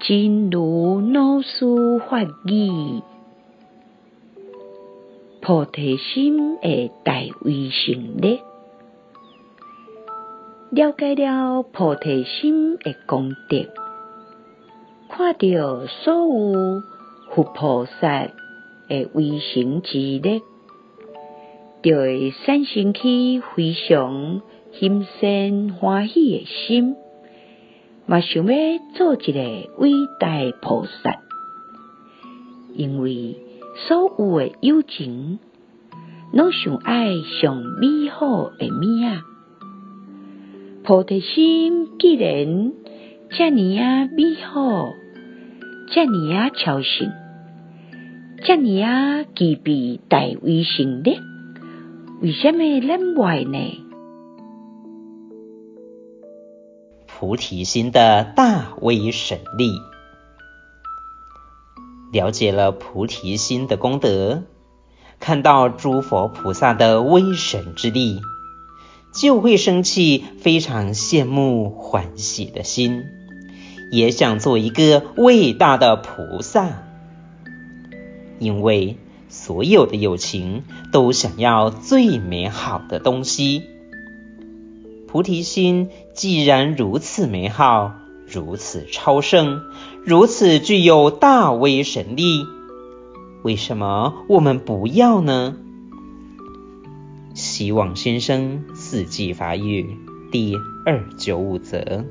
真如老师法语，菩提心的大威神力，了解了菩提心的功德，看到所有佛菩萨的威神之力，就会产生起非常欣羡欢喜的心。嘛想要做一个伟大菩萨，因为所有的有情，拢想爱上美好的命。菩提心既然这么啊美好，这么啊超胜，这么啊具备大威神力，为什么咱坏呢？菩提心的大威神力，了解了菩提心的功德，看到诸佛菩萨的威神之力，就会生起非常羡慕欢喜的心，也想做一个伟大的菩萨。因为所有的有情都想要最美好的东西。菩提心既然如此美好，如此超胜，如此具有大威神力，为什么我们不要呢？希望先生四季法语第二九五则。